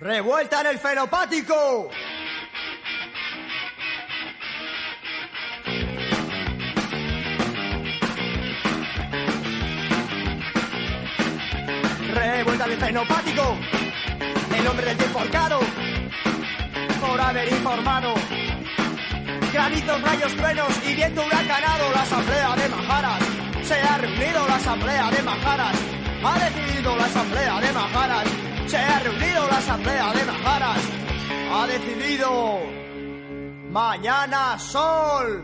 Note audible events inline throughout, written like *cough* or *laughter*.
¡Revuelta en el fenopático! Revuelta en el fenopático. El hombre del tiempo arcado. Por haber informado. Granizos, rayos, truenos y viento huracanado. La asamblea de Majaras. Se ha reunido la asamblea de Majaras. Ha decidido la asamblea de Majaras. Se ha reunido la asamblea de Majaras. Ha decidido. Mañana Sol.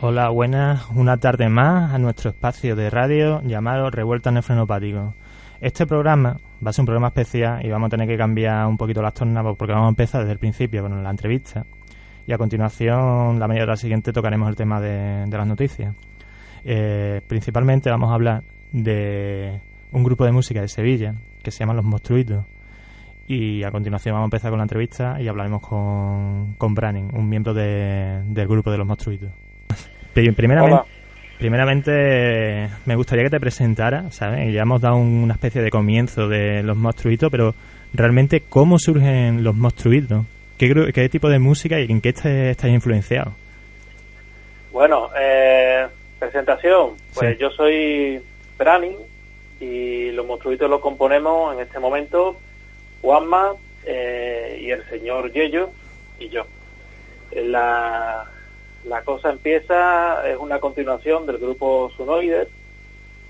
Hola, buenas. Una tarde más a nuestro espacio de radio llamado Revuelta en. Este programa va a ser un programa especial y vamos a tener que cambiar un poquito las tornas porque vamos a empezar desde el principio con la entrevista y a continuación, la media hora siguiente, tocaremos el tema de, de las noticias. Eh, principalmente vamos a hablar de un grupo de música de Sevilla que se llama Los Monstruitos. Y a continuación vamos a empezar con la entrevista y hablaremos con, con Branning, un miembro de, del grupo de Los Monstruitos. Primeramente, primeramente me gustaría que te presentara, ¿sabes? Ya hemos dado una especie de comienzo de Los Monstruitos, pero realmente, ¿cómo surgen Los Monstruitos? ¿Qué, qué tipo de música y en qué estáis influenciados? Bueno, eh, presentación. Pues Sí. yo soy Branning y los monstruitos los componemos en este momento Juanma eh, y el señor Yello y yo. La, la cosa empieza, es una continuación del grupo Sunoides.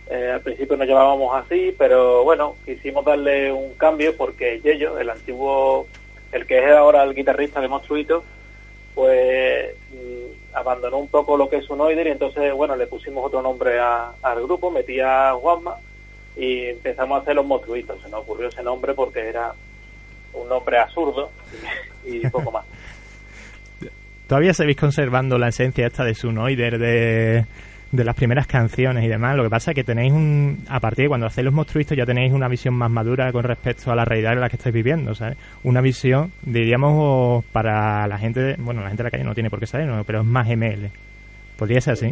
Eh, al principio nos llamábamos así, pero bueno, quisimos darle un cambio porque Yello, el antiguo, el que es ahora el guitarrista de Monstruitos, pues mm, abandonó un poco lo que es Unoider y entonces, bueno, le pusimos otro nombre al grupo, metí a Juanma y empezamos a hacer los monstruitos. Se nos ocurrió ese nombre porque era un nombre absurdo y, y poco más. *laughs* ¿Todavía seguís conservando la esencia esta de Sunoider, de, de las primeras canciones y demás? Lo que pasa es que tenéis un... A partir de cuando hacéis los monstruitos ya tenéis una visión más madura con respecto a la realidad en la que estáis viviendo, ¿sabes? Una visión, diríamos, para la gente... bueno, la gente de la calle no tiene por qué saber, ¿no? pero es más ML. ¿Podría ser así?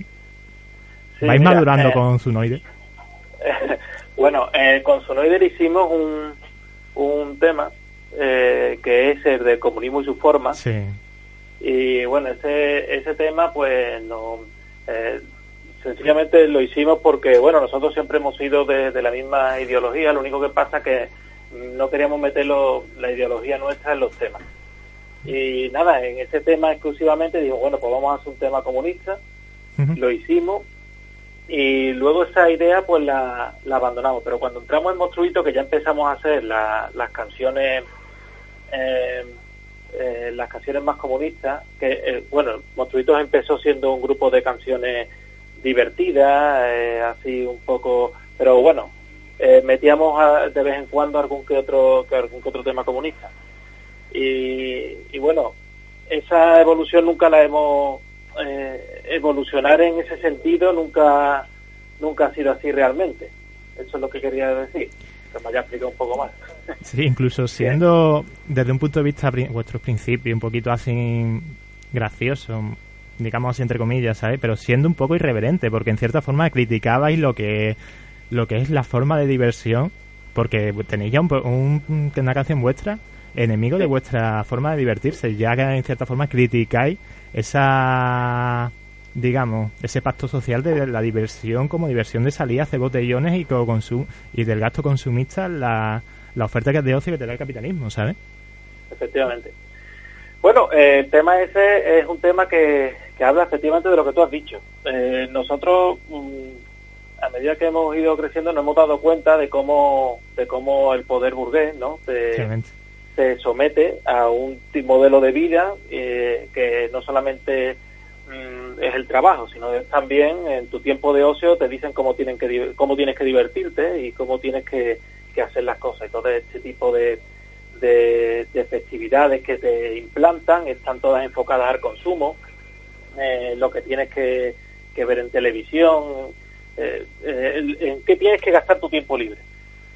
Sí, ¿Vais mira, madurando eh, con Sunoider? *laughs* bueno, eh, con Sonoider hicimos un, un tema eh, que es el de comunismo y sus formas. Sí. Y bueno, ese, ese tema, pues, no, eh, sencillamente lo hicimos porque, bueno, nosotros siempre hemos sido de, de la misma ideología, lo único que pasa que no queríamos meter lo- la ideología nuestra en los temas. Y nada, en ese tema exclusivamente digo, bueno, pues vamos a hacer un tema comunista, lo hicimos y luego esa idea pues la, la abandonamos. Pero cuando entramos en Monstruito, que ya empezamos a hacer la- las canciones eh, eh, las canciones más comunistas, que eh, bueno, Monstruitos empezó siendo un grupo de canciones divertidas, eh, así un poco, pero bueno, eh, metíamos a- de vez en cuando algún que otro que algún que otro tema comunista. Y, y bueno, esa evolución nunca la hemos eh, evolucionar en ese sentido nunca nunca ha sido así realmente. Eso es lo que quería decir. Que me haya explicado un poco más. *laughs* Sí, incluso siendo desde un punto de vista vuestros principios un poquito así gracioso, digamos así entre comillas, ¿sabes? Pero siendo un poco irreverente, porque en cierta forma criticabais lo que lo que es la forma de diversión, porque tenéis ya un, un- una canción vuestra enemigo de vuestra forma de divertirse, ya que en cierta forma criticáis esa digamos, ese pacto social de la diversión como diversión de salir a hacer botellones y, co- consum y del gasto consumista la, la oferta que es de ocio que te da el capitalismo, ¿sabes? efectivamente. Bueno, eh, el tema ese es un tema que, que habla efectivamente de lo que tú has dicho. Eh, nosotros, mm, a medida que hemos ido creciendo, nos hemos dado cuenta de cómo, de cómo el poder burgués, ¿no? Obviamente. Se somete a un modelo de vida eh, que no solamente mm, es el trabajo, sino también en tu tiempo de ocio te dicen cómo, tienen que, cómo tienes que divertirte y cómo tienes que, hacer las cosas. Entonces, este tipo de, de, festividades que te implantan están todas enfocadas al consumo, eh, lo que tienes que, ver en televisión, eh, eh, en qué tienes que gastar tu tiempo libre.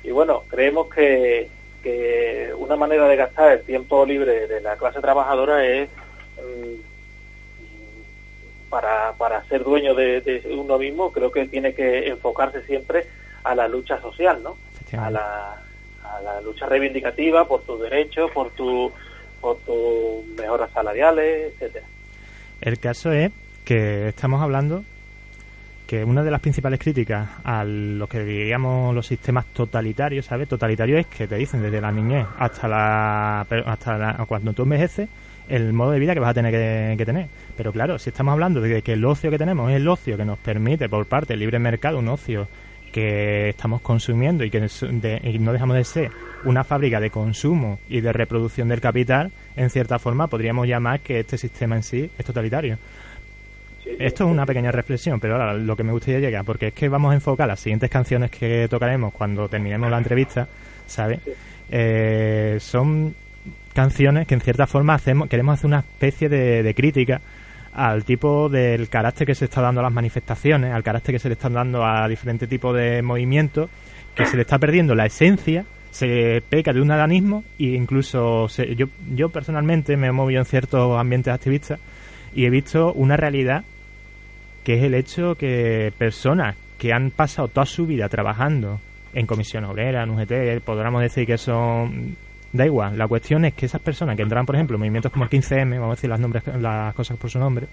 Y bueno, creemos que, que una manera de gastar el tiempo libre de la clase trabajadora es mm, para, para ser dueño de, uno mismo, creo que tiene que enfocarse siempre a la lucha social, ¿no? A la, a la lucha reivindicativa por tus derechos, por tu por tus mejoras salariales, etcétera. El caso es que estamos hablando que una de las principales críticas a lo que diríamos los sistemas totalitarios, ¿sabes? Totalitario es que te dicen desde la niñez hasta la hasta cuando tú envejeces el modo de vida que vas a tener que, tener. Pero claro, si estamos hablando de que el ocio que tenemos es el ocio que nos permite por parte del libre mercado, un ocio que estamos consumiendo y que no dejamos de ser una fábrica de consumo y de reproducción del capital, en cierta forma podríamos llamar que este sistema en sí es totalitario. Esto es una pequeña reflexión, pero ahora lo que me gustaría llegar, porque es que vamos a enfocar las siguientes canciones que tocaremos cuando terminemos la entrevista, ¿sabes? Eh, son canciones que en cierta forma hacemos, queremos hacer una especie de, crítica al tipo del carácter que se está dando a las manifestaciones, al carácter que se le están dando a diferentes tipos de movimientos, que se le está perdiendo la esencia, se peca de un adanismo e incluso yo, yo personalmente me he movido en ciertos ambientes activistas y he visto una realidad que es el hecho que personas que han pasado toda su vida trabajando en Comisión Obrera, en UGT, podríamos decir que son Da igual, la cuestión es que esas personas que entraban, por ejemplo, en movimientos como el 15M, vamos a decir las, nombres, las cosas por su nombre,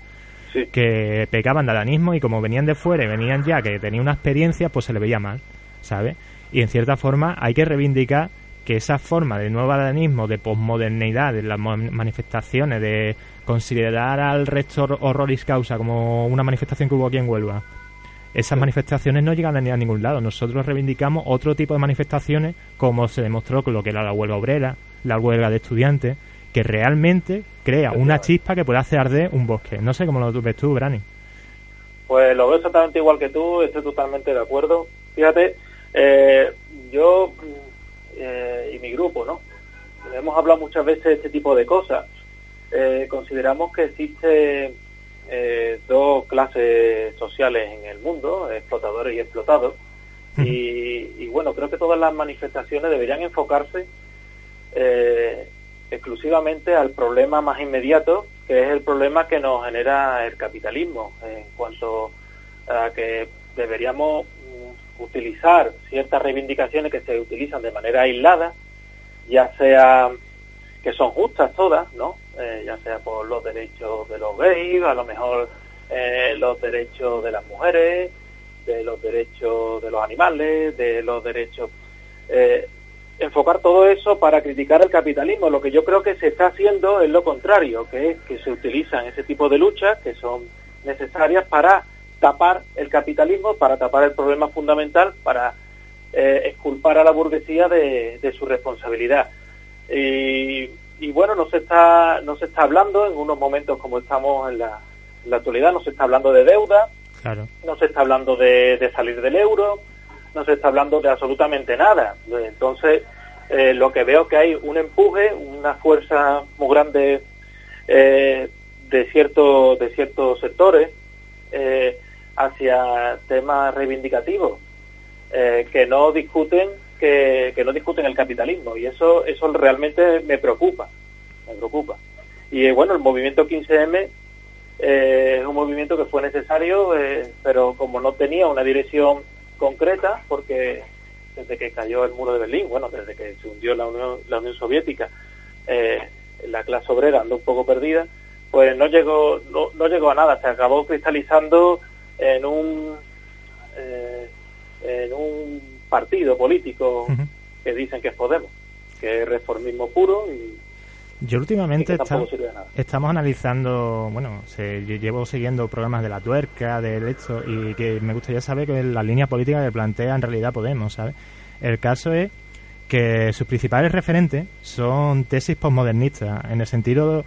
que pecaban de adanismo y como venían de fuera y venían ya que tenían una experiencia, pues se le veía mal, ¿sabes? Y en cierta forma hay que reivindicar que esa forma de nuevo adanismo, de posmodernidad, de las manifestaciones, de considerar al rector horroris causa como una manifestación que hubo aquí en Huelva, esas manifestaciones no llegan a ningún lado. Nosotros reivindicamos otro tipo de manifestaciones, como se demostró con lo que era la huelga obrera, la huelga de estudiantes, que realmente crea una chispa que puede hacer arder un bosque. No sé cómo lo ves tú, Brani. Pues lo veo exactamente igual que tú, estoy totalmente de acuerdo. Fíjate, eh, yo eh, y mi grupo, ¿no? Hemos hablado muchas veces de este tipo de cosas. Eh, consideramos que existe eh, dos clases sociales en el mundo, explotadores y explotados. Y, bueno, creo que todas las manifestaciones deberían enfocarse eh, exclusivamente al problema más inmediato, que es el problema que nos genera el capitalismo, en cuanto a que deberíamos utilizar ciertas reivindicaciones que se utilizan de manera aislada, ya sea que son justas todas, ¿no? Eh, ya sea por los derechos de los gays, a lo mejor eh, los derechos de las mujeres, de los derechos de los animales, de los derechos... Eh, enfocar todo eso para criticar el capitalismo. Lo que yo creo que se está haciendo es lo contrario, que es que se utilizan ese tipo de luchas que son necesarias para tapar el capitalismo, para tapar el problema fundamental, para eh, exculpar a la burguesía de, de su responsabilidad. Y y bueno, no se está no se está hablando en unos momentos como estamos en la, actualidad, no se está hablando de deuda, no se está hablando de, salir del euro, no se está hablando de absolutamente nada. Entonces, eh, lo que veo que hay un empuje, una fuerza muy grande eh, de, cierto, de ciertos sectores eh, hacia temas reivindicativos que no discuten que, no discuten el capitalismo y eso eso realmente me preocupa, me preocupa. Y eh, bueno, el movimiento 15M eh, es un movimiento que fue necesario, eh, pero como no tenía una dirección concreta, porque desde que cayó el muro de Berlín, bueno, desde que se hundió la Unión, la Unión Soviética, la clase obrera andó un poco perdida, pues no llegó, no, no llegó a nada, se acabó cristalizando en un, en un partido político que dicen que es Podemos, que es reformismo puro y yo últimamente estamos analizando, bueno, se, llevo siguiendo programas de la tuerca, del hecho, y que me gustaría saber que la línea política que plantea en realidad Podemos, ¿sabes? El caso es que sus principales referentes son tesis postmodernistas, en el sentido,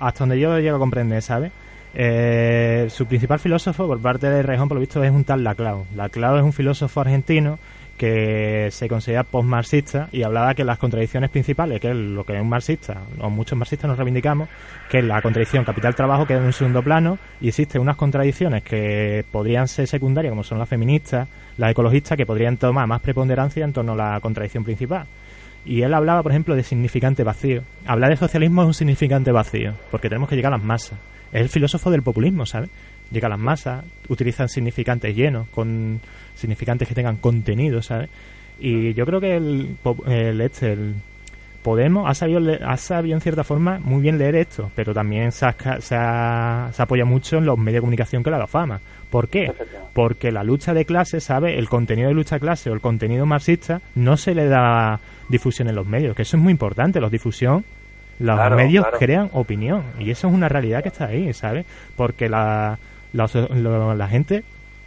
hasta donde yo llego a comprender, ¿sabes? Eh, su principal filósofo, por parte de Rejón, por lo visto, es un tal Laclau. Laclau es un filósofo argentino que se considera post-marxista y hablaba que las contradicciones principales, que es lo que un marxista, o muchos marxistas nos reivindicamos, que es la contradicción capital-trabajo queda en un segundo plano y existen unas contradicciones que podrían ser secundarias, como son las feministas, las ecologistas, que podrían tomar más preponderancia en torno a la contradicción principal. Y él hablaba, por ejemplo, de significante vacío. Hablar de socialismo es un significante vacío, porque tenemos que llegar a las masas. Es el filósofo del populismo, ¿sabes? Llega a las masas, utilizan significantes llenos, con significantes que tengan contenido, ¿sabes? Y yo creo que el, el, este, el Podemos ha sabido, ha sabido en cierta forma muy bien leer esto, pero también se, se, apoya mucho en los medios de comunicación que le ha dado fama. ¿Por qué? Porque la lucha de clase, ¿sabe? El contenido de lucha de clase o el contenido marxista no se le da difusión en los medios, que eso es muy importante, los difusión los medios crean opinión y eso es una realidad que está ahí, ¿sabes? Porque la, la gente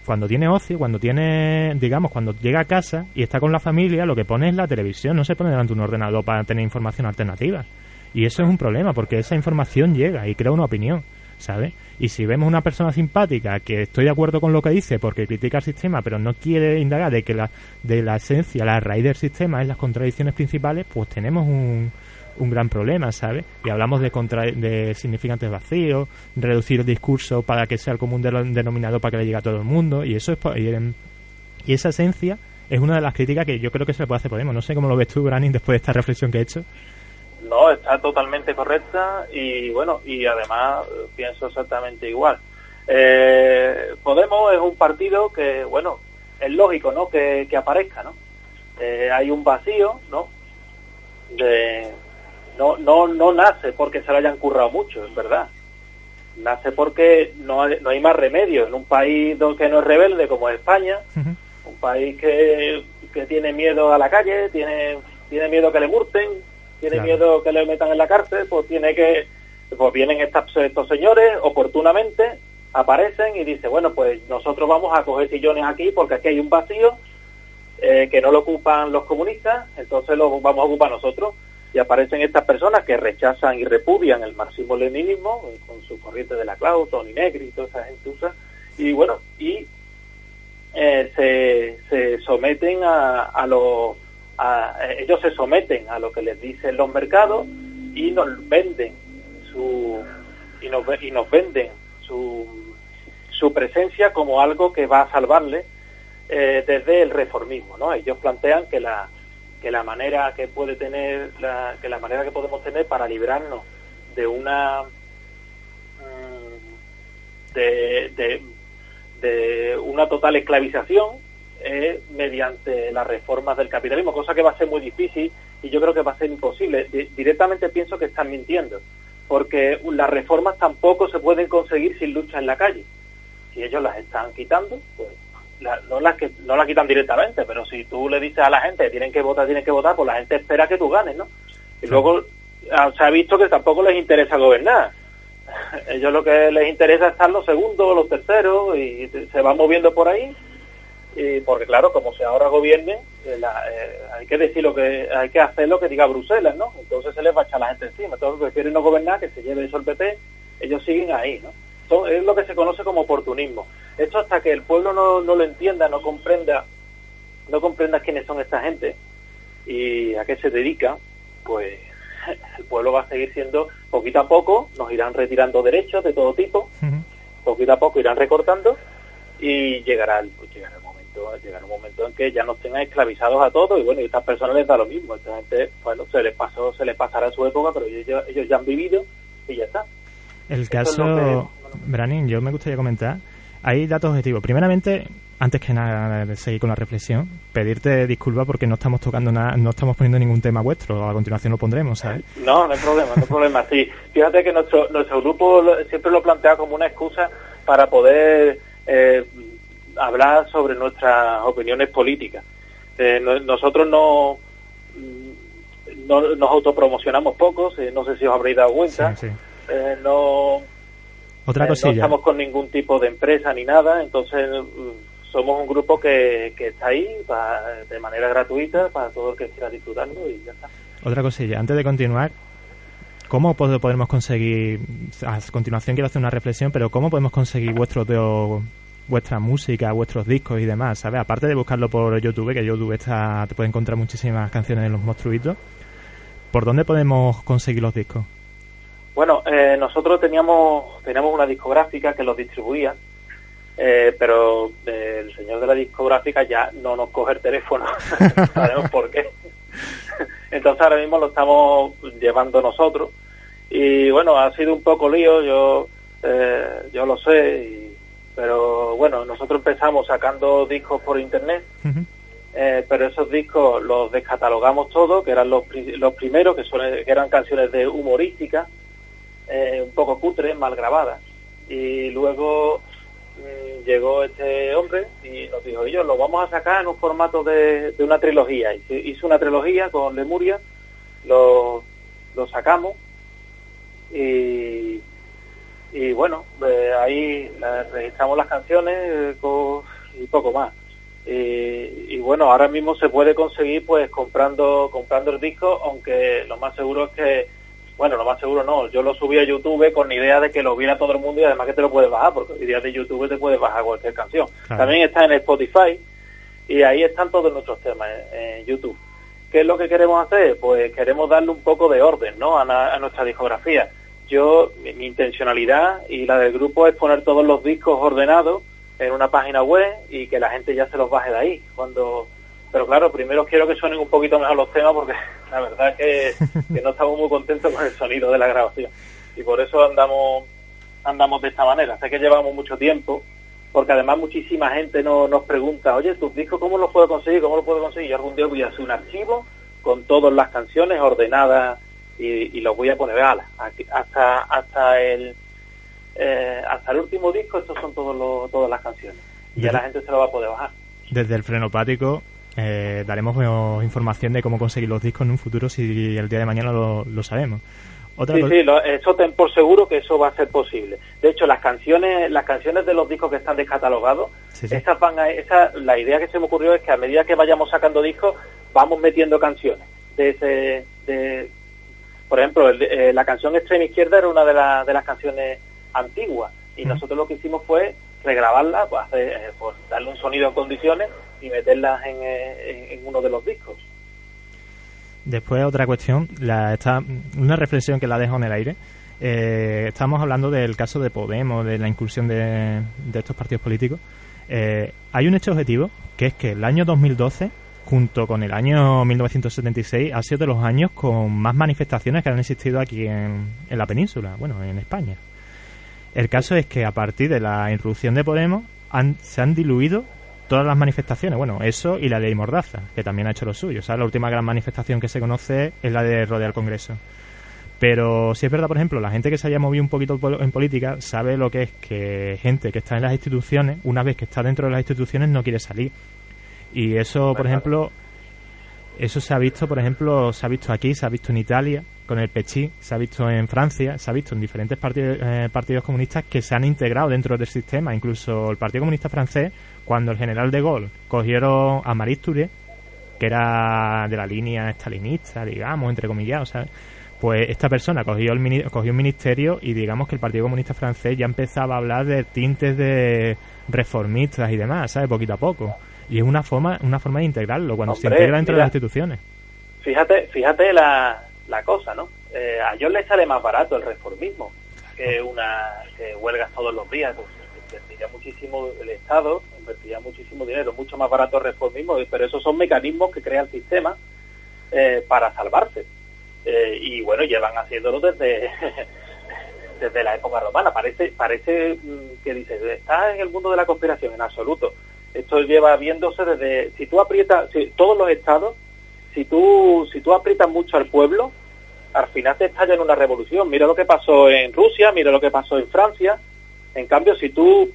cuando tiene ocio, cuando tiene, digamos, cuando llega a casa y está con la familia, lo que pone es la televisión, no se pone delante de un ordenador para tener información alternativa. Y eso es un problema, porque esa información llega y crea una opinión, ¿sabes? Y si vemos una persona simpática que estoy de acuerdo con lo que dice porque critica el sistema, pero no quiere indagar de que la, de la esencia, la raíz del sistema es las contradicciones principales, pues tenemos un, un gran problema, ¿sabes? Y hablamos de, contra de significantes vacíos, reducir el discurso para que sea el común denominador para que le llegue a todo el mundo, y eso es y, esa esencia es una de las críticas que yo creo que se le puede hacer Podemos. No sé cómo lo ves tú, Branin, después de esta reflexión que he hecho. No, está totalmente correcta y bueno, y además eh, pienso exactamente igual. Eh, Podemos es un partido que, bueno, es lógico, ¿no? Que, aparezca, ¿no? Eh, hay un vacío, ¿no? De, no, no, no nace porque se lo hayan currado mucho, es verdad. Nace porque no hay, no hay más remedio. En un país que no es rebelde como es España, un país que, que tiene miedo a la calle, tiene, tiene miedo que le murten, tiene miedo que le metan en la cárcel, pues tiene que, pues vienen estos, estos señores oportunamente, aparecen y dicen, bueno, pues nosotros vamos a coger sillones aquí porque aquí hay un vacío eh, que no lo ocupan los comunistas, entonces lo vamos a ocupar nosotros y aparecen estas personas que rechazan y repudian el marxismo-leninismo eh, con su corriente de la Clau, Tony Negri y toda esa gente usa y bueno y eh, se, se someten a, a lo a, ellos se someten a lo que les dicen los mercados y nos venden su y nos, y nos venden su, su presencia como algo que va a salvarle eh, desde el reformismo no ellos plantean que la que la manera que puede tener que la manera que podemos tener para librarnos de una mm, de, de, una total esclavización es mediante las reformas del capitalismo, cosa que va a ser muy difícil y yo creo que va a ser imposible. directamente pienso que están mintiendo, porque las reformas tampoco se pueden conseguir sin lucha en la calle. Si ellos las están quitando, pues no las que no la quitan directamente, pero si tú le dices a la gente tienen que votar, tienen que votar, pues la gente espera que tú ganes, ¿no? Y luego ah, se ha visto que tampoco les interesa gobernar. *laughs* Ellos lo que les interesa es estar los segundos, los terceros y se van moviendo por ahí. Y porque claro, como se ahora gobiernen, eh, eh, hay que decir lo que hay que hacer lo que diga Bruselas, ¿no? Entonces se les va a echar la gente encima. Que quieren no gobernar, que se lleve eso el PP, ellos siguen ahí, ¿no? Es lo que se conoce como oportunismo. Esto hasta que el pueblo no, no lo entienda, no comprenda, no comprenda quiénes son esta gente y a qué se dedica, pues *laughs* el pueblo va a seguir siendo, poquito a poco, nos irán retirando derechos de todo tipo, poquito a poco irán recortando y llegará el, pues llegará el momento, llegará un momento en que ya nos tengan esclavizados a todos y bueno, y a estas personas les da lo mismo, esta gente, bueno, se les pasó, se les pasará su época, pero ellos, ellos ya han vivido y ya está. El caso, Branin, yo me gustaría comentar, hay datos objetivos. Primeramente, antes que nada de seguir con la reflexión, pedirte disculpas porque no estamos tocando nada, no estamos poniendo ningún tema vuestro, a continuación lo pondremos, ¿sabes? *laughs* No, no hay problema, no hay problema. Sí, fíjate que nuestro, nuestro grupo siempre lo plantea como una excusa para poder eh, hablar sobre nuestras opiniones políticas. Eh, nosotros no, no nos autopromocionamos pocos, no sé si os habréis dado cuenta. Sí, sí. Eh, no, Otra eh, no estamos con ningún tipo de empresa ni nada, entonces mm, somos un grupo que, que está ahí de manera gratuita para todo el que quiera disfrutarlo y ya está. Otra cosilla, antes de continuar, ¿cómo podemos conseguir, a continuación quiero hacer una reflexión, pero cómo podemos conseguir vuestro vuestra música, vuestros discos y demás, ¿sabes? Aparte de buscarlo por YouTube, que YouTube está, te puede encontrar muchísimas canciones de los monstruitos, ¿por dónde podemos conseguir los discos? Bueno, eh, nosotros teníamos, teníamos una discográfica que los distribuía, eh, pero el señor de la discográfica ya no nos coge el teléfono, *laughs* sabemos por qué. Entonces ahora mismo lo estamos llevando nosotros y bueno, ha sido un poco lío, yo, eh, yo lo sé, pero bueno, nosotros empezamos sacando discos por internet. pero esos discos los descatalogamos todos, que eran los, los primeros, que, son, que eran canciones de humorística, eh, un poco cutre, mal grabada Y luego mm, llegó este hombre y nos dijo, yo lo vamos a sacar en un formato de, una trilogía. Y hizo una trilogía con Lemuria, lo, lo sacamos y, y bueno, eh, ahí registramos las canciones eh, y poco más. Y, bueno, ahora mismo se puede conseguir pues comprando comprando el disco, aunque lo más seguro es que bueno, lo más seguro no. Yo lo subí a YouTube con la idea de que lo viera todo el mundo y además que te lo puedes bajar, porque hoy día de YouTube te puedes bajar cualquier canción. También está en Spotify y ahí están todos nuestros temas en, YouTube. ¿Qué es lo que queremos hacer? Pues queremos darle un poco de orden ¿no? a, nuestra discografía. Yo, mi, intencionalidad y la del grupo es poner todos los discos ordenados en una página web y que la gente ya se los baje de ahí. Cuando pero claro, primero quiero que suenen un poquito mejor los temas porque *laughs* la verdad es que, no estamos muy contentos con el sonido de la grabación. Y por eso andamos andamos de esta manera. Sé que llevamos mucho tiempo, porque además muchísima gente no, nos pregunta, oye, tus discos, ¿cómo los puedo conseguir? ¿Cómo los puedo conseguir? Yo algún día voy a hacer un archivo con todas las canciones ordenadas y, y los voy a poner ala, hasta hasta el eh, hasta el último disco estos son todos todas las canciones y ya la gente se lo va a poder bajar desde el frenopático eh, daremos información de cómo conseguir los discos en un futuro si el día de mañana lo, sabemos. sí, sí, eso ten por seguro que eso va a ser posible. De hecho, las canciones, las canciones de los discos que están descatalogados, Esas van a, esa, la idea que se me ocurrió es que a medida que vayamos sacando discos, vamos metiendo canciones. De ese, de, por ejemplo, eh, la canción Extrema Izquierda era una de, de las canciones antiguas y nosotros lo que hicimos fue regrabarla, pues, eh, pues, darle un sonido en condiciones y meterlas eh, en, uno de los discos. Después otra cuestión, la, está, una reflexión que la dejo en el aire. Eh, estamos hablando del caso de Podemos, de la incursión de, estos partidos políticos. Eh, hay un hecho objetivo, que es que el año 2012, junto con el año 1976, ha sido de los años con más manifestaciones que han existido aquí en, en la península, bueno, en España. El caso es que a partir de la irrupción de Podemos han, se han diluido todas las manifestaciones, bueno, eso y la ley Mordaza, que también ha hecho lo suyo. O sea, la última gran manifestación que se conoce es la de rodear Congreso. Pero si es verdad, por ejemplo, la gente que se haya movido un poquito en política sabe lo que es que gente que está en las instituciones, una vez que está dentro de las instituciones, no quiere salir. Y eso, por ejemplo, eso se ha visto, por ejemplo, se ha visto aquí, se ha visto en Italia con el Pechí, se ha visto en Francia, se ha visto en diferentes partidos, eh, partidos comunistas que se han integrado dentro del sistema. Incluso el Partido Comunista Francés cuando el general de Gaulle cogieron a Marie que era de la línea estalinista, digamos, entre comillas, sea, pues esta persona cogió, el, cogió un ministerio y digamos que el Partido Comunista Francés ya empezaba a hablar de tintes de reformistas y demás, ¿sabes? Poquito a poco. Y es una forma, una forma de integrarlo, cuando se integra dentro de las instituciones. Fíjate, fíjate la, la cosa, ¿no? Eh, a ellos les sale más barato el reformismo que una que huelgas todos los días. Pues, invertiría muchísimo el Estado, invertiría muchísimo dinero, mucho más barato reformismo, pero esos son mecanismos que crea el sistema eh, para salvarse. Eh, y bueno, llevan haciéndolo desde *laughs* desde la época romana. Parece parece mm, que dices, está en el mundo de la conspiración, en absoluto. Esto lleva viéndose desde, si tú aprietas, si, todos los estados, si tú, si tú aprietas mucho al pueblo, al final te estalla en una revolución. Mira lo que pasó en Rusia, mira lo que pasó en Francia, en cambio, si tú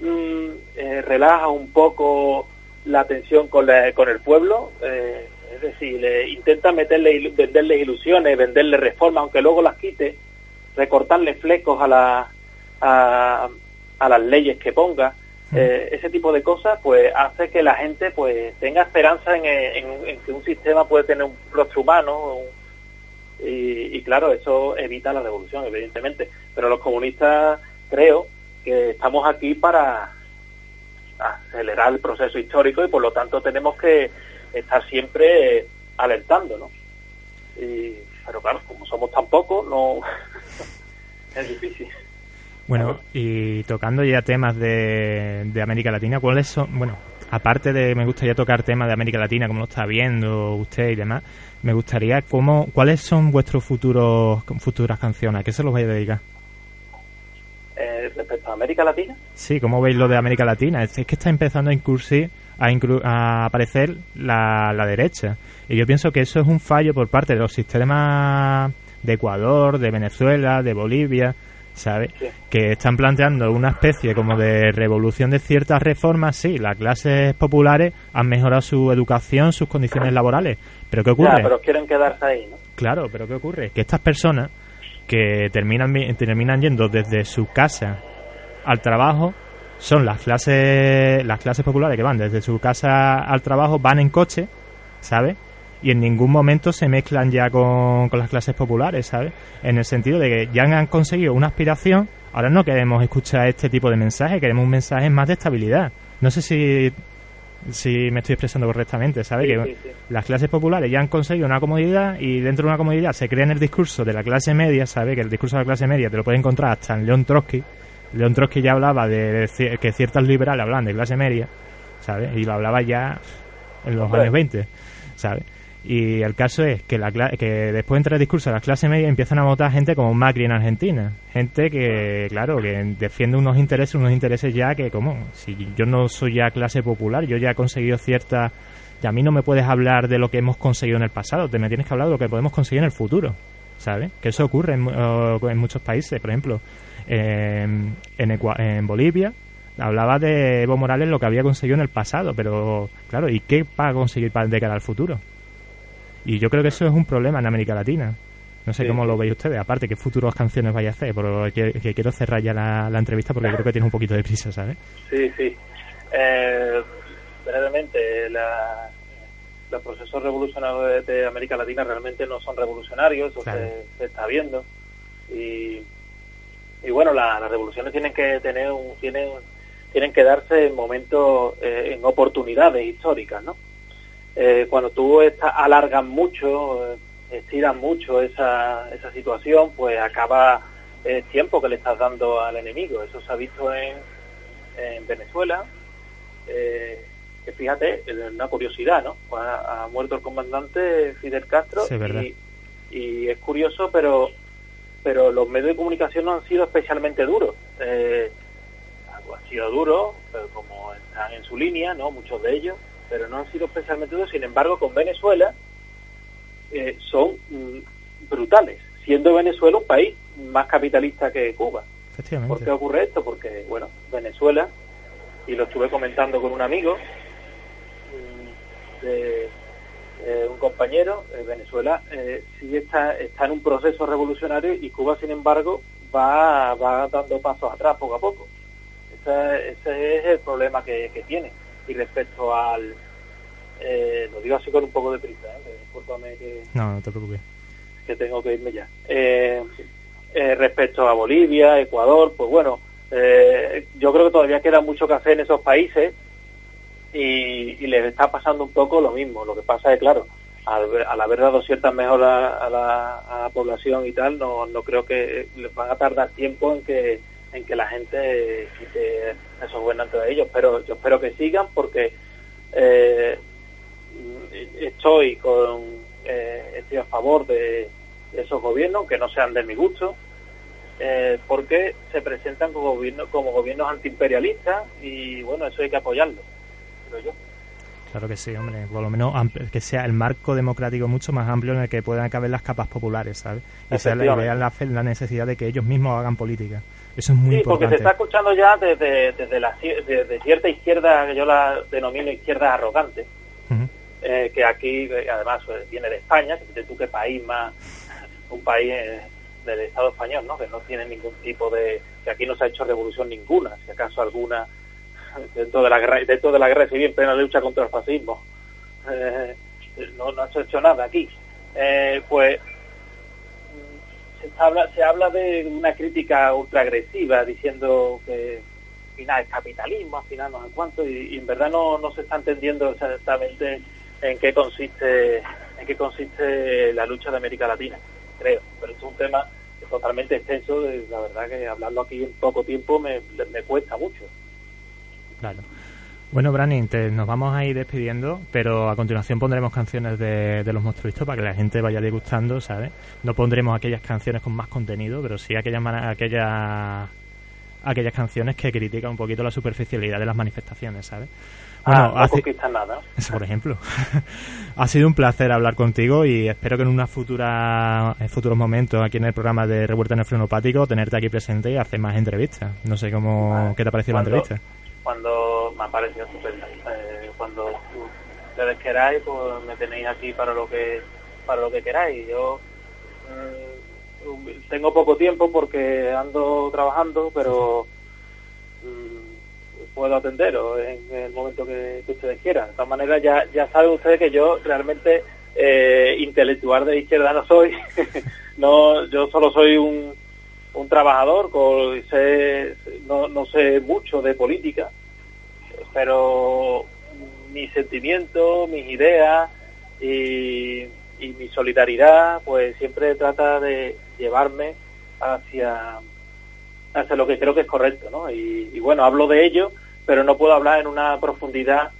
mm, eh, relajas un poco la tensión con, con el pueblo, eh, es decir, le, intenta meterle, venderle ilusiones, venderle reformas, aunque luego las quite, recortarle flecos a, la, a, las leyes que ponga, eh, ese tipo de cosas, pues hace que la gente pues tenga esperanza en, que un sistema puede tener un rostro humano Y, y, claro, eso evita la revolución, evidentemente. Pero los comunistas creo que estamos aquí para acelerar el proceso histórico y por lo tanto tenemos que estar siempre alertando, ¿no? Y, pero claro, como somos tan pocos, no *laughs* es difícil. Bueno, y tocando ya temas de, de América Latina, ¿cuáles son, bueno, aparte de me gustaría tocar temas de América Latina, como lo está viendo usted y demás, me gustaría cómo, cuáles son vuestros futuros futuras canciones, ¿a qué se los vais a dedicar? Eh, América Latina. Sí, ¿cómo veis lo de América Latina? Es, que está empezando a incurrir, a, a aparecer la, la derecha. Y yo pienso que eso es un fallo por parte de los sistemas de Ecuador, de Venezuela, de Bolivia, ¿sabes? Que están planteando una especie como de revolución de ciertas reformas. Sí, las clases populares han mejorado su educación, sus condiciones laborales. ¿Pero qué ocurre? pero quieren quedarse ahí, ¿no? Claro, pero ¿qué ocurre? Que estas personas que terminan, terminan yendo desde su casa al trabajo son las clases, las clases populares que van desde su casa al trabajo, van en coche, ¿sabes? y en ningún momento se mezclan ya con, las clases populares, ¿sabes? En el sentido de que ya han conseguido una aspiración, ahora no queremos escuchar este tipo de mensaje, queremos un mensaje más de estabilidad. No sé si, si me estoy expresando correctamente, ¿sabes? que las clases populares ya han conseguido una comodidad y dentro de una comodidad se crea en el discurso de la clase media, ¿sabes? Que el discurso de la clase media te lo puedes encontrar hasta en León Trotsky. León Trotsky ya hablaba de, que ciertas liberales hablan de clase media, ¿sabes? Y lo hablaba ya en los años 20, ¿sabes? Y el caso es que, la, que después entre el discurso de la clase media empiezan a votar gente como Macri en Argentina. Gente que, claro, que defiende unos intereses, unos intereses ya que, como, si yo no soy ya clase popular, yo ya he conseguido cierta... Y a mí no me puedes hablar de lo que hemos conseguido en el pasado, te me tienes que hablar de lo que podemos conseguir en el futuro, ¿sabes? Que eso ocurre en, en muchos países, por ejemplo, en, en Bolivia, hablaba de Evo Morales lo que había conseguido en el pasado, pero claro, ¿y qué va a conseguir para de cara al futuro? Y yo creo que eso es un problema en América Latina. No sé cómo lo veis ustedes. Aparte, ¿qué futuras canciones vais a hacer? Porque que, quiero cerrar ya la, entrevista porque creo que tiene un poquito de prisa, ¿sabes? Sí, sí. Eh, brevemente, la, los procesos revolucionarios de, América Latina realmente no son revolucionarios, eso se, está viendo. Y, y bueno, las revoluciones tienen que tener un, tienen, tienen que darse en momentos, eh, en oportunidades históricas, ¿no? eh, cuando tú estás, alargas mucho, eh, estiras mucho esa, esa situación, pues acaba el tiempo que le estás dando al enemigo. Eso se ha visto en, en Venezuela. Eh, que fíjate, una curiosidad, ¿no? Pues ha, muerto el comandante Fidel Castro y, y, es curioso, pero pero los medios de comunicación no han sido especialmente duros. Eh, han sido duros, pero como están en su línea, ¿no? Muchos de ellos pero no han sido especialmente duros. Sin embargo, con Venezuela eh, son mm, brutales, siendo Venezuela un país más capitalista que Cuba. ¿Por qué ocurre esto? Porque, bueno, Venezuela, y lo estuve comentando con un amigo, mm, de, un compañero, eh, Venezuela eh, sí está, está en un proceso revolucionario y Cuba, sin embargo, va, va dando pasos atrás poco a poco. Ese, ese es el problema que, que tiene y respecto al eh, lo digo así con un poco de prisa ¿eh? discúlpame que no no te preocupes que tengo que irme ya eh, eh, respecto a Bolivia Ecuador pues bueno yo creo que todavía queda mucho que hacer en esos países y, les está pasando un poco lo mismo. Lo que pasa es claro al, haber dado ciertas mejoras a la, a la población y tal no, no creo que les van a tardar tiempo en que en que la gente quite esos gobernantes de ellos, pero yo espero que sigan porque eh, estoy con eh, estoy a favor de, esos gobiernos que no sean de mi gusto eh, porque se presentan como gobiernos como gobiernos antiimperialistas y bueno eso hay que apoyarlo creo yo Claro que sí, hombre. Por lo menos que sea el marco democrático mucho más amplio en el que puedan caber las capas populares, ¿sabes? Y sea la, la, la necesidad de que ellos mismos hagan política. Eso es muy sí, porque se está escuchando ya desde, desde, la, desde cierta izquierda, que yo la denomino izquierda arrogante, eh, que aquí, eh, además, eh, viene de España, que tú qué país más, *laughs* un país del Estado español, ¿no? Que no tiene ningún tipo de... que aquí no se ha hecho revolución ninguna, si acaso alguna dentro de la guerra, dentro de la guerra civil en plena lucha contra el fascismo. no, no ha hecho nada aquí. pues se habla, se habla de una crítica ultra agresiva diciendo que al final es capitalismo, al final no sé cuánto, y, en verdad no, no se está entendiendo exactamente en qué consiste en qué consiste la lucha de América Latina, creo. Pero es un tema totalmente extenso, la verdad que hablarlo aquí en poco tiempo me, me cuesta mucho. Claro. Bueno, Branning, nos vamos a ir despidiendo, pero a continuación pondremos canciones de, los monstruitos para que la gente vaya degustando, ¿sabes? No pondremos aquellas canciones con más contenido, pero sí aquellas, aquellas, aquellas canciones que critican un poquito la superficialidad de las manifestaciones, ¿sabes? Bueno, ah, no nada. Eso, por ejemplo. *laughs* ha sido un placer hablar contigo y espero que en una futura en futuros momentos aquí en el programa de Revuelta en el Frenopático tenerte aquí presente y hacer más entrevistas. No sé cómo, ¿qué te ha parecido la entrevista? Cuando me ha parecido estupenda. Eh, cuando ustedes queráis, pues me tenéis aquí para lo que para lo que queráis. Yo mm, tengo poco tiempo porque ando trabajando, pero mm, puedo atenderos en el momento que, ustedes quieran. De todas maneras, ya, ya saben ustedes que yo realmente eh, intelectual de izquierda no soy. *laughs* no, yo solo soy un un trabajador, con, sé, no, no sé mucho de política, pero mi sentimiento, mis ideas y, mi solidaridad, pues siempre trata de llevarme hacia, hacia lo que creo que es correcto, ¿no? Y, bueno, hablo de ello, pero no puedo hablar en una profundidad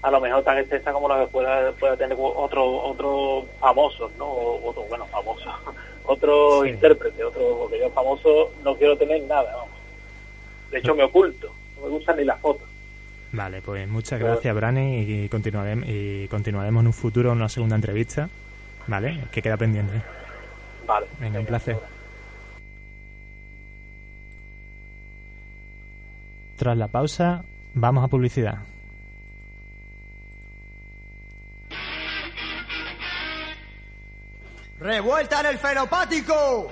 a lo mejor tan extensa como la que pueda, pueda tener otros otro famosos, ¿no? O, otro, bueno, famosos otro intérprete, otro, porque yo famoso no quiero tener nada, vamos. De hecho, me oculto, no me gustan ni las fotos. Vale, pues muchas gracias, Brani, y continuaremos, y continuaremos en un futuro en una segunda entrevista, ¿vale? Que queda pendiente. Vale. Venga, un placer. Tras la pausa, vamos a publicidad. ¡Revuelta en el fenopático!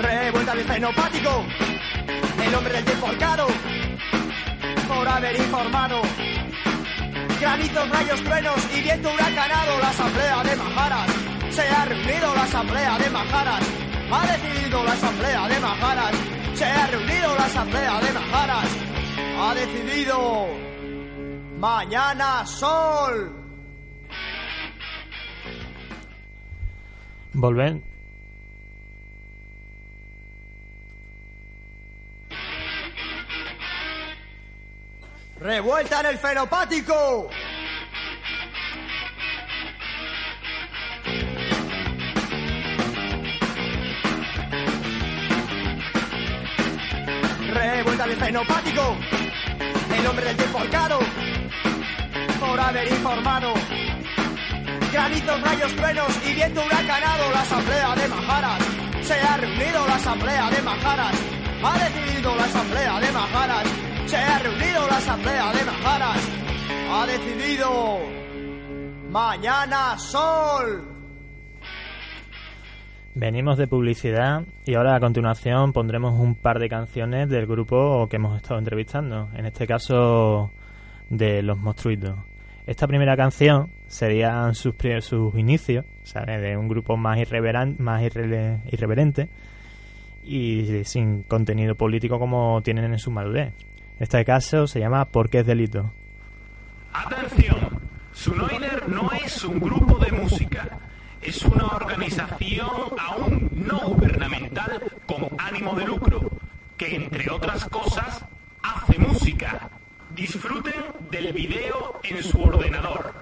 Revuelta en el fenopático, el hombre del tiempo por haber informado. Granizos, rayos, truenos y viento huracanado, la asamblea de Majaras. Se ha reunido la asamblea de Majaras. Ha decidido la asamblea de Majaras se ha reunido la asamblea de Majaras. Ha decidido mañana sol. Volven. Revuelta en el fenopático. Fenopático, el hombre del tiempo por haber informado. Granizos, rayos, truenos y viento huracanado, la asamblea de Majaras. Se ha reunido la asamblea de Majaras. Ha decidido la asamblea de Majaras. Se ha reunido la asamblea de Majaras. Ha decidido. Mañana sol. Venimos de publicidad y ahora a continuación pondremos un par de canciones del grupo que hemos estado entrevistando, en este caso de Los Monstruitos. Esta primera canción serían sus, sus inicios, de un grupo más, más irreverente y sin contenido político como tienen en su madurez. Este caso se llama Porque es delito. Atención, Sunoiner no es un grupo de música es una organización aún no gubernamental con ánimo de lucro, que entre otras cosas hace música. Disfruten del video en su ordenador.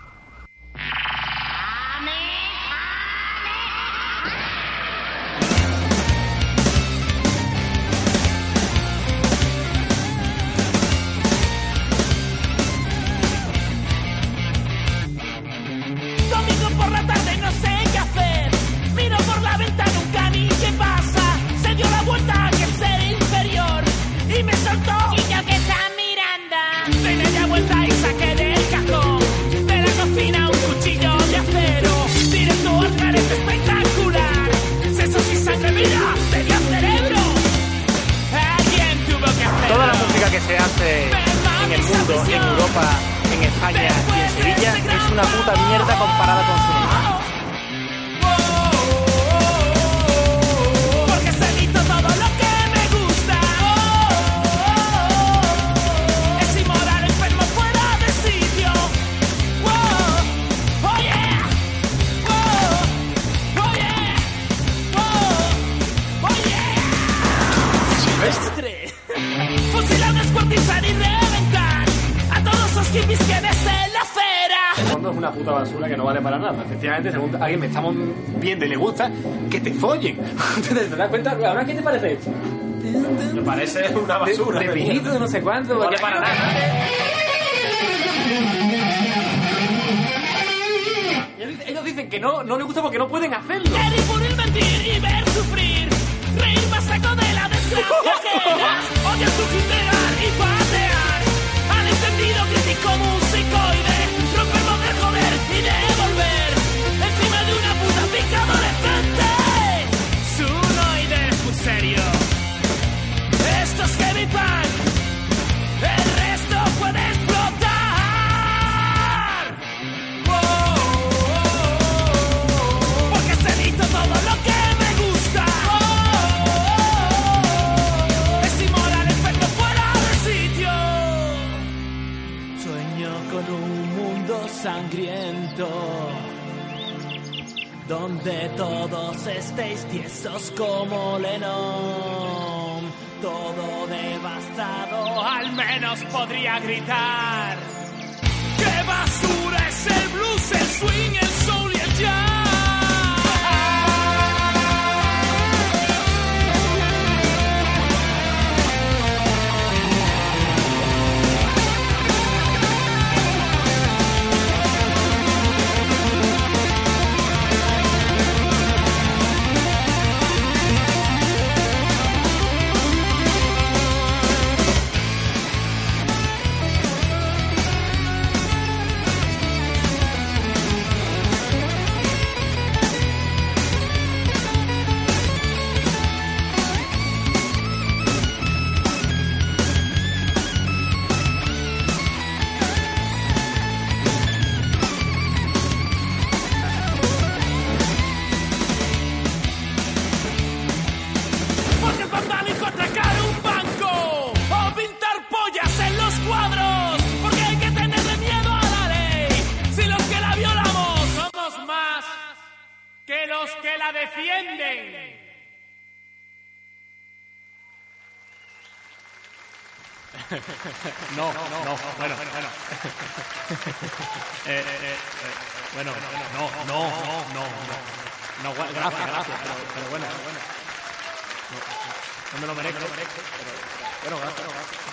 en el mundo, en Europa, en España y en Sevilla es una puta mierda comparada basura que no vale para nada. Efectivamente, según alguien me estamos viendo y le gusta, que te follen. *laughs* ¿Te das cuenta? ¿Ahora qué te parece esto? Me parece una basura. De, de no sé cuánto. No vale para nada. Ellos- dicen que no, no les gusta porque no pueden hacerlo. Querer el mentir y ver sufrir. Reír más seco de la desgracia ajena. Odiar suicidear Donde todos estéis tiesos como Lennon. Todo devastado, al menos podría gritar. ¡Qué basura es el blues, el swing, el soul y el jazz! Eh, eh, eh, bueno, no, no, no, no, no. No, gua- gracias, gracias, pero, bueno, bueno. No, no me lo merezco, pero, bueno, gracias,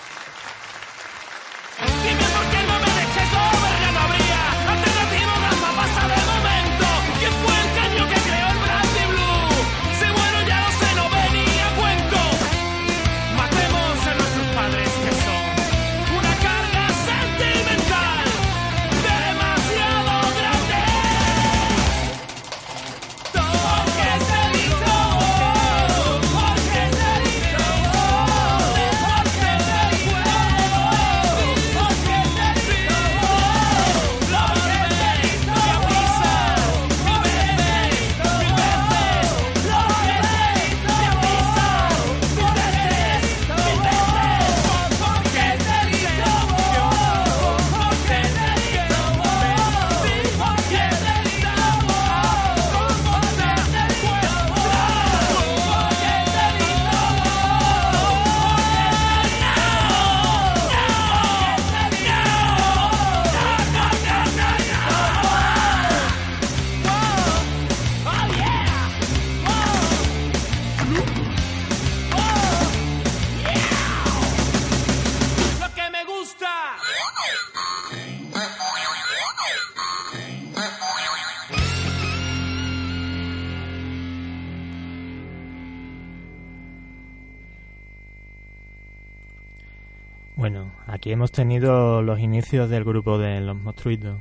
hemos tenido los inicios del grupo de Los Monstruitos.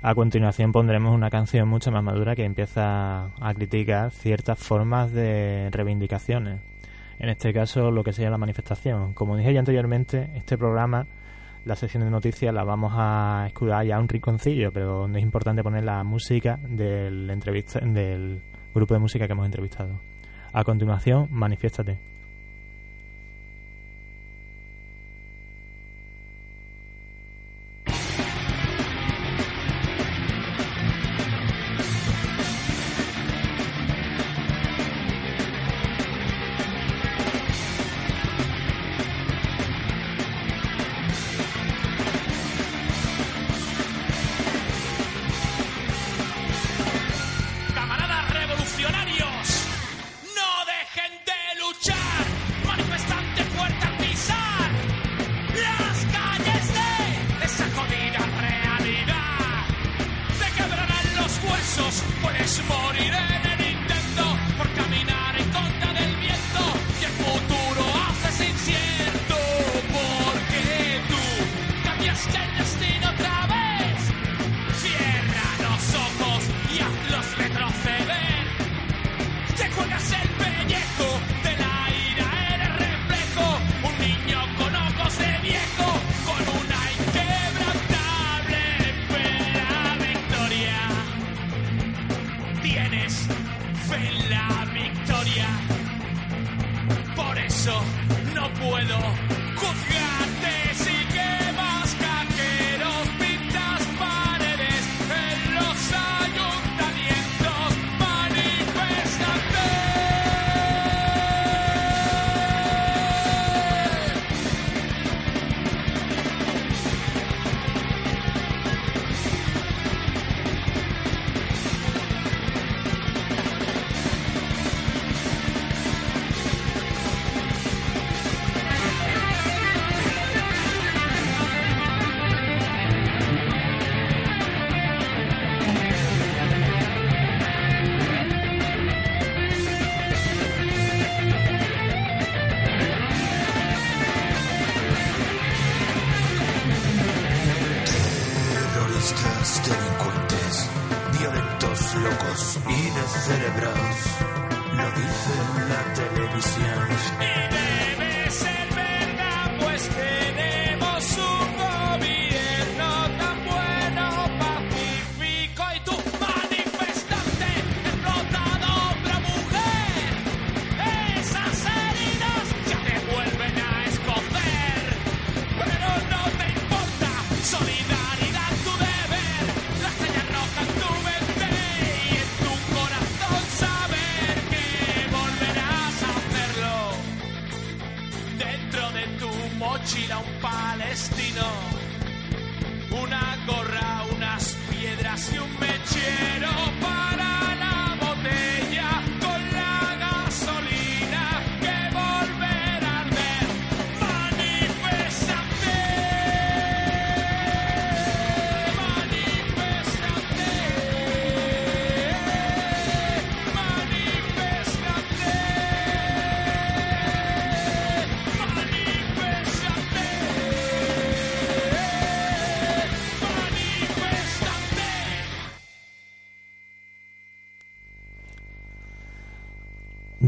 A continuación pondremos una canción mucho más madura que empieza a criticar ciertas formas de reivindicaciones. En este caso, lo que sería la manifestación. Como dije ya anteriormente, este programa la sección de noticias la vamos a escudar ya un rinconcillo, pero es importante poner la música del, entrevista, del grupo de música que hemos entrevistado. A continuación, manifiéstate.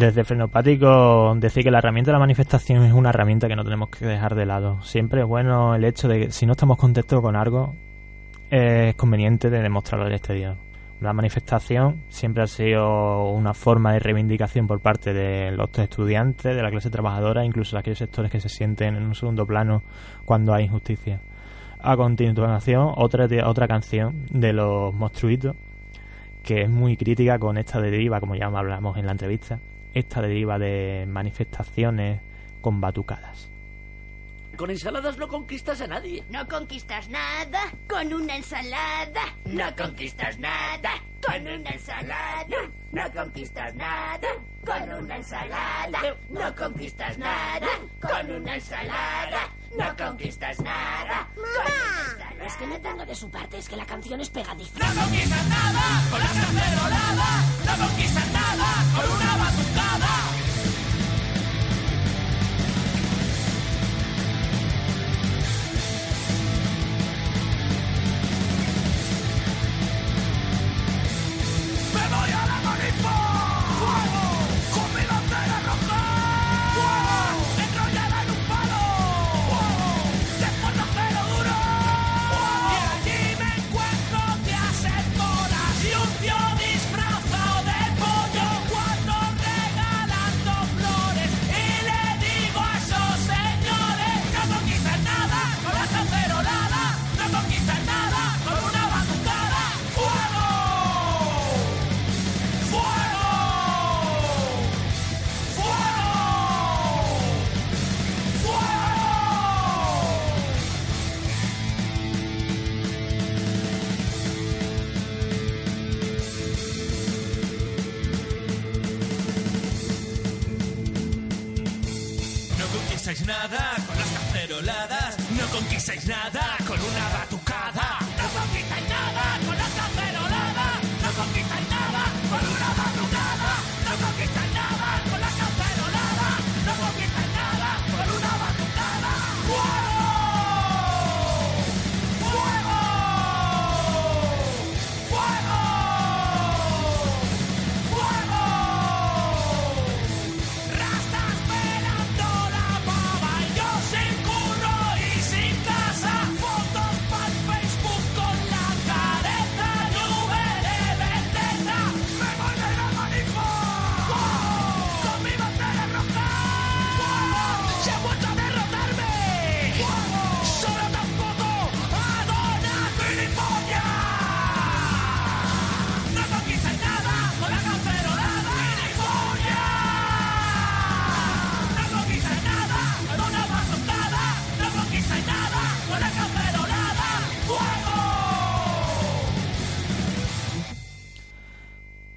Desde Frenopático decir que la herramienta de la manifestación es una herramienta que no tenemos que dejar de lado. Siempre es bueno el hecho de que si no estamos contentos con algo, es conveniente de demostrarlo al exterior. La manifestación siempre ha sido una forma de reivindicación por parte de los estudiantes, de la clase trabajadora, incluso de aquellos sectores que se sienten en un segundo plano cuando hay injusticia. A continuación, otra, otra canción de los monstruitos, que es muy crítica con esta deriva, como ya hablamos en la entrevista, esta deriva de manifestaciones con batucadas. Con ensaladas no conquistas a nadie. No conquistas nada con una ensalada. No conquistas nada con una ensalada. No conquistas nada con una ensalada. No conquistas nada con una ensalada. No conquistas nada. ¡Mamá! No es que me tenga de su parte, es que la canción es pegadiza. No conquistas nada con la cacerolada. No conquistas nada con una batucada.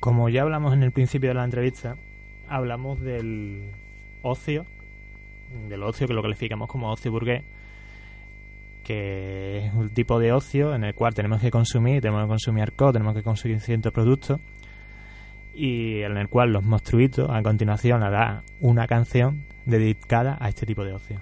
Como ya hablamos en el principio de la entrevista, hablamos del ocio, del ocio que lo calificamos como ocio burgués, que es un tipo de ocio en el cual tenemos que consumir, tenemos que consumir alcohol, tenemos que consumir ciertos productos, y en el cual los monstruitos a continuación hará una canción dedicada a este tipo de ocio.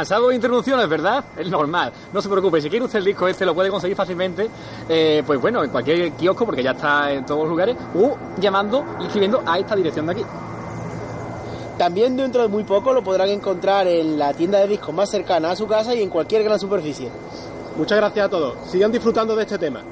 Cansado de interrupciones, ¿verdad? *laughs* Es normal. No se preocupe, si quiere usted el disco este lo puede conseguir fácilmente, eh, pues bueno, en cualquier kiosco, porque ya está en todos los lugares, o llamando y escribiendo a esta dirección de aquí. También dentro de muy poco lo podrán encontrar en la tienda de discos más cercana a su casa y en cualquier gran superficie. Muchas gracias a todos. Sigan disfrutando de este tema.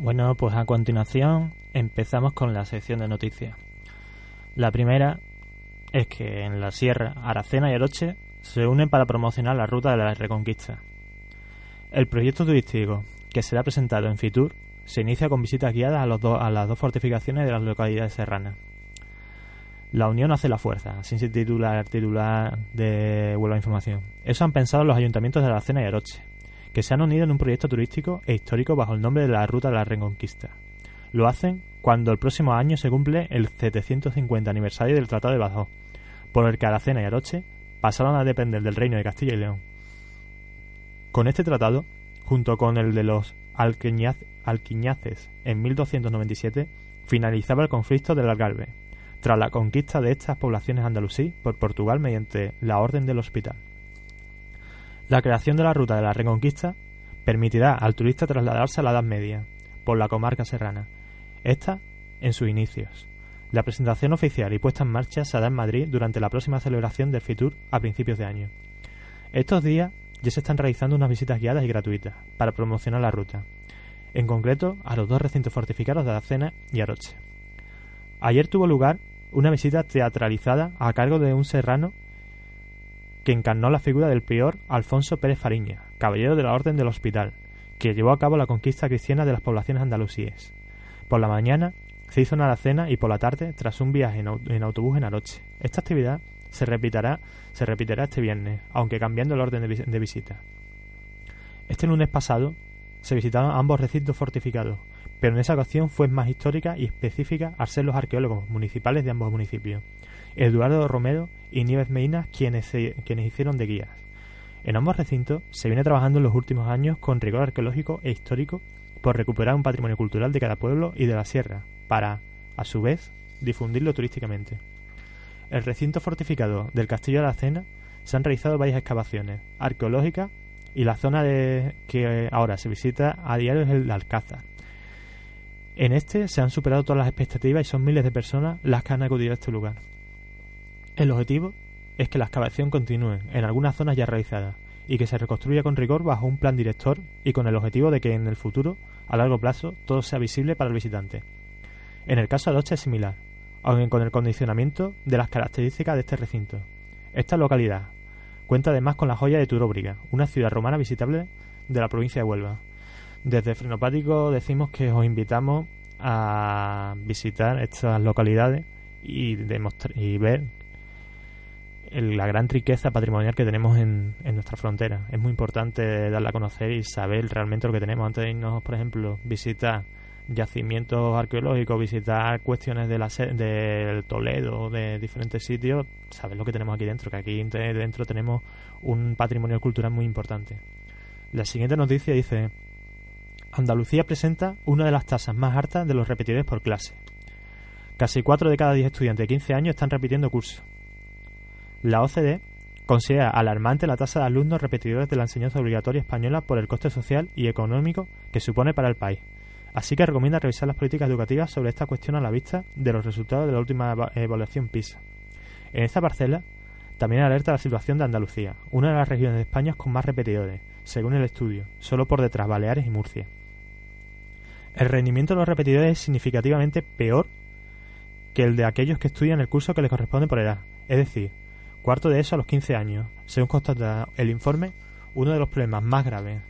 Bueno, pues a continuación empezamos con la sección de noticias. La primera es que en la Sierra, Aracena y Aroche se unen para promocionar la ruta de la Reconquista. El proyecto turístico, que será presentado en Fitur, se inicia con visitas guiadas a, a las dos fortificaciones de las localidades serranas. La unión hace la fuerza, así se titula el titular de Huelva Información. Eso han pensado los ayuntamientos de Aracena y Aroche, se han unido en un proyecto turístico e histórico bajo el nombre de la Ruta de la Reconquista. Lo hacen cuando el próximo año se cumple el 750 aniversario del Tratado de Badajoz, por el que Aracena y Aroche pasaron a depender del Reino de Castilla y León. Con este tratado, junto con el de los Alquiñaces en 1297, finalizaba el conflicto del Algarve, tras la conquista de estas poblaciones andalusí por Portugal mediante la Orden del Hospital. La creación de la ruta de la Reconquista permitirá al turista trasladarse a la Edad Media, por la comarca serrana, esta en sus inicios. La presentación oficial y puesta en marcha se hará en Madrid durante la próxima celebración del FITUR a principios de año. Estos días ya se están realizando unas visitas guiadas y gratuitas para promocionar la ruta, en concreto a los dos recintos fortificados de Aracena y Aroche. Ayer tuvo lugar una visita teatralizada a cargo de un serrano que encarnó la figura del prior Alfonso Pérez Fariña, caballero de la Orden del Hospital, que llevó a cabo la conquista cristiana de las poblaciones andalusíes. Por la mañana se hizo una alacena y por la tarde tras un viaje en autobús en Aroche. Esta actividad se repetirá, se repetirá este viernes, aunque cambiando el orden de, vis- de visita. Este lunes pasado se visitaron ambos recintos fortificados, pero en esa ocasión fue más histórica y específica al ser los arqueólogos municipales de ambos municipios, Eduardo Romero y Nieves Medina, quienes, quienes hicieron de guías. En ambos recintos se viene trabajando en los últimos años con rigor arqueológico e histórico por recuperar un patrimonio cultural de cada pueblo y de la sierra, para, a su vez, difundirlo turísticamente. El recinto fortificado del Castillo de la Cena se han realizado varias excavaciones arqueológicas y la zona de, que ahora se visita a diario es el Alcázar. En este se han superado todas las expectativas y son miles de personas las que han acudido a este lugar. El objetivo es que la excavación continúe en algunas zonas ya realizadas y que se reconstruya con rigor bajo un plan director y con el objetivo de que en el futuro, a largo plazo, todo sea visible para el visitante. En el caso de Aroche es similar, aunque con el condicionamiento de las características de este recinto. Esta localidad cuenta además con la joya de Turóbriga, una ciudad romana visitable de la provincia de Huelva. Desde Frenopático decimos que os invitamos a visitar estas localidades y, y ver la gran riqueza patrimonial que tenemos en, en nuestra frontera. Es muy importante darla a conocer y saber realmente lo que tenemos. Antes de irnos, por ejemplo, visitar yacimientos arqueológicos, visitar cuestiones de la, del Toledo, de diferentes sitios, saber lo que tenemos aquí dentro, que aquí de- dentro tenemos un patrimonio cultural muy importante. La siguiente noticia dice, Andalucía presenta una de las tasas más altas de los repetidores por clase. Casi 4 de cada 10 estudiantes de 15 años están repitiendo curso. La OCDE considera alarmante la tasa de alumnos repetidores de la enseñanza obligatoria española por el coste social y económico que supone para el país. Así que recomienda revisar las políticas educativas sobre esta cuestión a la vista de los resultados de la última eva- evaluación PISA. En esta parcela también alerta la situación de Andalucía, una de las regiones de España con más repetidores, según el estudio, solo por detrás Baleares y Murcia. El rendimiento de los repetidores es significativamente peor que el de aquellos que estudian el curso que les corresponde por edad, es decir, cuarto de eso a los 15 años. Según constata el informe, uno de los problemas más graves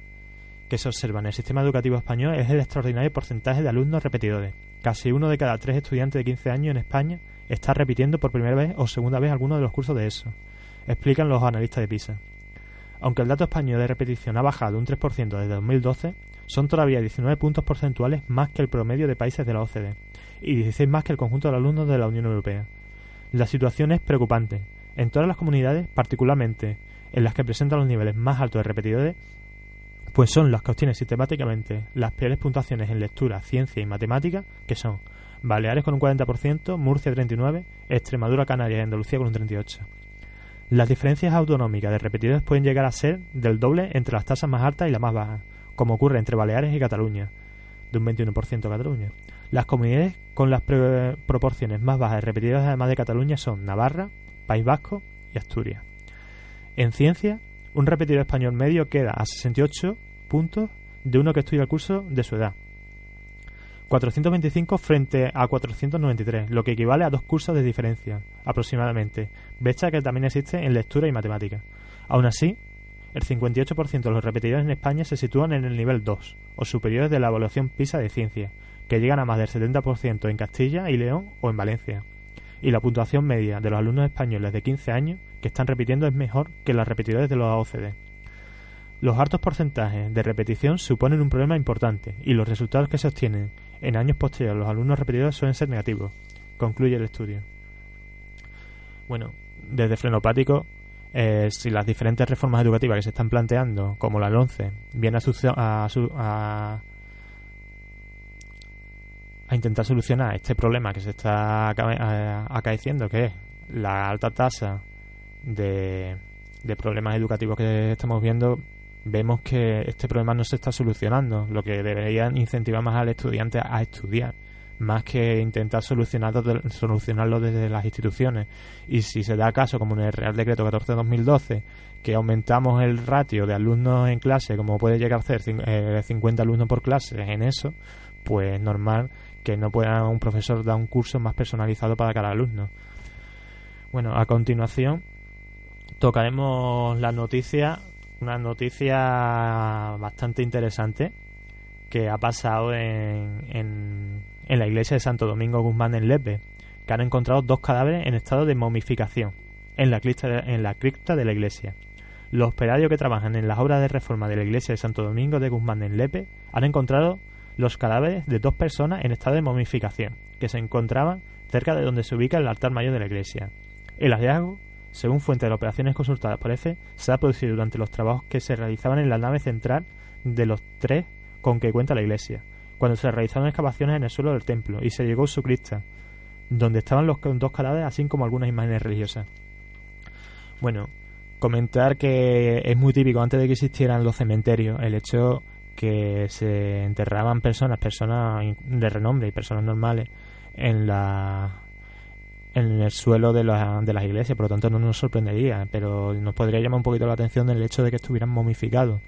que se observa en el sistema educativo español es el extraordinario porcentaje de alumnos repetidores. Casi uno de cada tres estudiantes de 15 años en España está repitiendo por primera vez o segunda vez alguno de los cursos de ESO, explican los analistas de PISA. Aunque el dato español de repetición ha bajado un 3% desde 2012, son todavía 19 puntos porcentuales más que el promedio de países de la OCDE y 16 más que el conjunto de alumnos de la Unión Europea. La situación es preocupante. En todas las comunidades, particularmente en las que presentan los niveles más altos de repetidores, pues son las que obtienen sistemáticamente las peores puntuaciones en lectura, ciencia y matemática, que son Baleares con un 40%, Murcia 39%, Extremadura, Canarias y Andalucía con un 38%. Las diferencias autonómicas de repetidores pueden llegar a ser del doble entre las tasas más altas y las más bajas, como ocurre entre Baleares y Cataluña, de un 21% Cataluña. Las comunidades con las proporciones más bajas de repetidores además de Cataluña son Navarra, País Vasco y Asturias. En ciencia, un repetidor español medio queda a 68 puntos de uno que estudia el curso de su edad. 425 frente a 493, lo que equivale a dos cursos de diferencia, aproximadamente, brecha que también existe en lectura y matemática. Aún así, el 58% de los repetidores en España se sitúan en el nivel 2, o superiores de la evaluación PISA de ciencia, que llegan a más del 70% en Castilla y León o en Valencia. Y la puntuación media de los alumnos españoles de 15 años que están repitiendo es mejor que las repetidores de los OCDE. Los altos porcentajes de repetición suponen un problema importante y los resultados que se obtienen en años posteriores los alumnos repetidores suelen ser negativos, concluye el estudio. Bueno, desde frenopático, eh, si las diferentes reformas educativas que se están planteando, como la 11, vienen a, a, a, a intentar solucionar este problema que se está acaeciendo, que es la alta tasa de, de problemas educativos que estamos viendo, vemos que este problema no se está solucionando, lo que debería incentivar más al estudiante a estudiar, más que intentar solucionarlo, solucionarlo desde las instituciones. Y si se da caso, como en el Real Decreto 14-2012, que aumentamos el ratio de alumnos en clase, como puede llegar a ser 50 eh, alumnos por clase en eso, pues es normal que no pueda un profesor dar un curso más personalizado para cada alumno. Bueno, a continuación tocaremos la noticia, una noticia bastante interesante que ha pasado en, en, en la iglesia de Santo Domingo Guzmán en Lepe, que han encontrado dos cadáveres en estado de momificación en la cripta de, en la, cripta de la iglesia. Los operarios que trabajan en las obras de reforma de la iglesia de Santo Domingo de Guzmán en Lepe han encontrado los cadáveres de dos personas en estado de momificación, que se encontraban cerca de donde se ubica el altar mayor de la iglesia. El hallazgo, según fuentes de operaciones consultadas por EFE, se ha producido durante los trabajos que se realizaban en la nave central de los tres con que cuenta la iglesia, cuando se realizaron excavaciones en el suelo del templo y se llegó a su crista, donde estaban los dos cadáveres, así como algunas imágenes religiosas. Bueno, comentar que es muy típico antes de que existieran los cementerios el hecho que se enterraban personas, personas de renombre y personas normales en la en el suelo de, de las iglesias, por lo tanto no nos sorprendería, pero nos podría llamar un poquito la atención el hecho de que estuvieran momificados.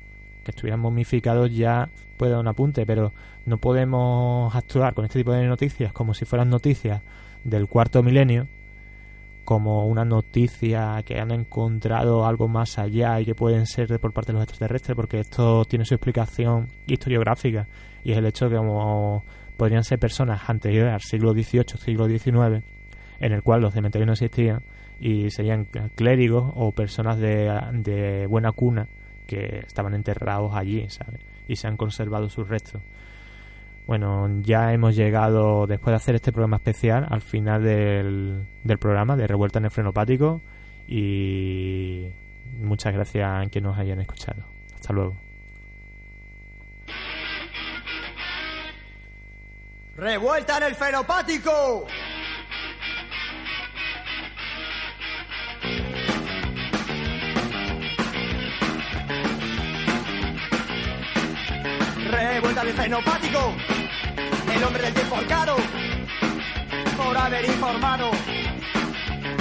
Que estuvieran momificados ya puede dar un apunte, pero no podemos actuar con este tipo de noticias como si fueran noticias del cuarto milenio, como una noticia que han encontrado algo más allá y que pueden ser por parte de los extraterrestres, porque esto tiene su explicación historiográfica y es el hecho de que como podrían ser personas anteriores al siglo XVIII, siglo XIX, en el cual los cementerios no existían y serían clérigos o personas de, buena cuna que estaban enterrados allí, ¿sabes? Y se han conservado sus restos. Bueno, ya hemos llegado, después de hacer este programa especial, al final del, programa de Revuelta en el Frenopático y muchas gracias a quienes nos hayan escuchado. Hasta luego. ¡Revuelta en el Frenopático! Revuelta el fenopático el hombre del tiempo arcado, por haber informado.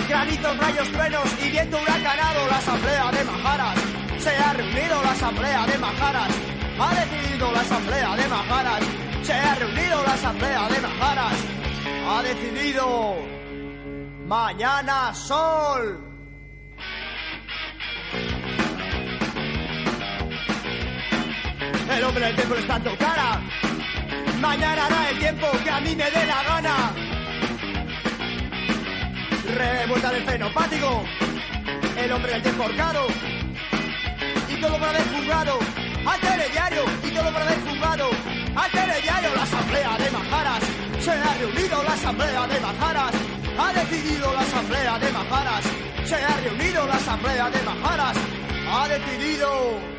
Granitos, rayos, truenos y viento huracanado, la asamblea de Majaras. Se ha reunido la asamblea de Majaras. Ha decidido la asamblea de Majaras. Se ha reunido la asamblea de Majaras. Ha decidido. Mañana sol. El hombre del tiempo está en tu cara. Mañana hará el tiempo que a mí me dé la gana. Revuelta del fenopático. El hombre del tiempo ahorcado. Y todo para juzgado. Al diario y todo para juzgado. Al diario la asamblea de Majaras. Se ha reunido la asamblea de Majaras. Ha decidido la asamblea de Majaras. Se ha reunido la asamblea de Majaras. Ha decidido.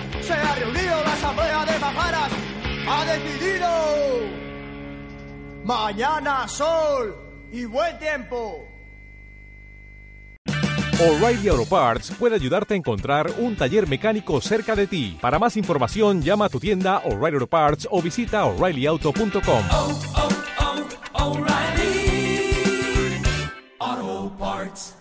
Se ha reunido la asamblea de Majaras. Ha decidido. Mañana sol y buen tiempo. O'Reilly Auto Parts puede ayudarte a encontrar un taller mecánico cerca de ti. Para más información, llama a tu tienda O'Reilly Auto Parts o visita oreillyauto.com. Oh, oh, oh, O'Reilly Auto Parts.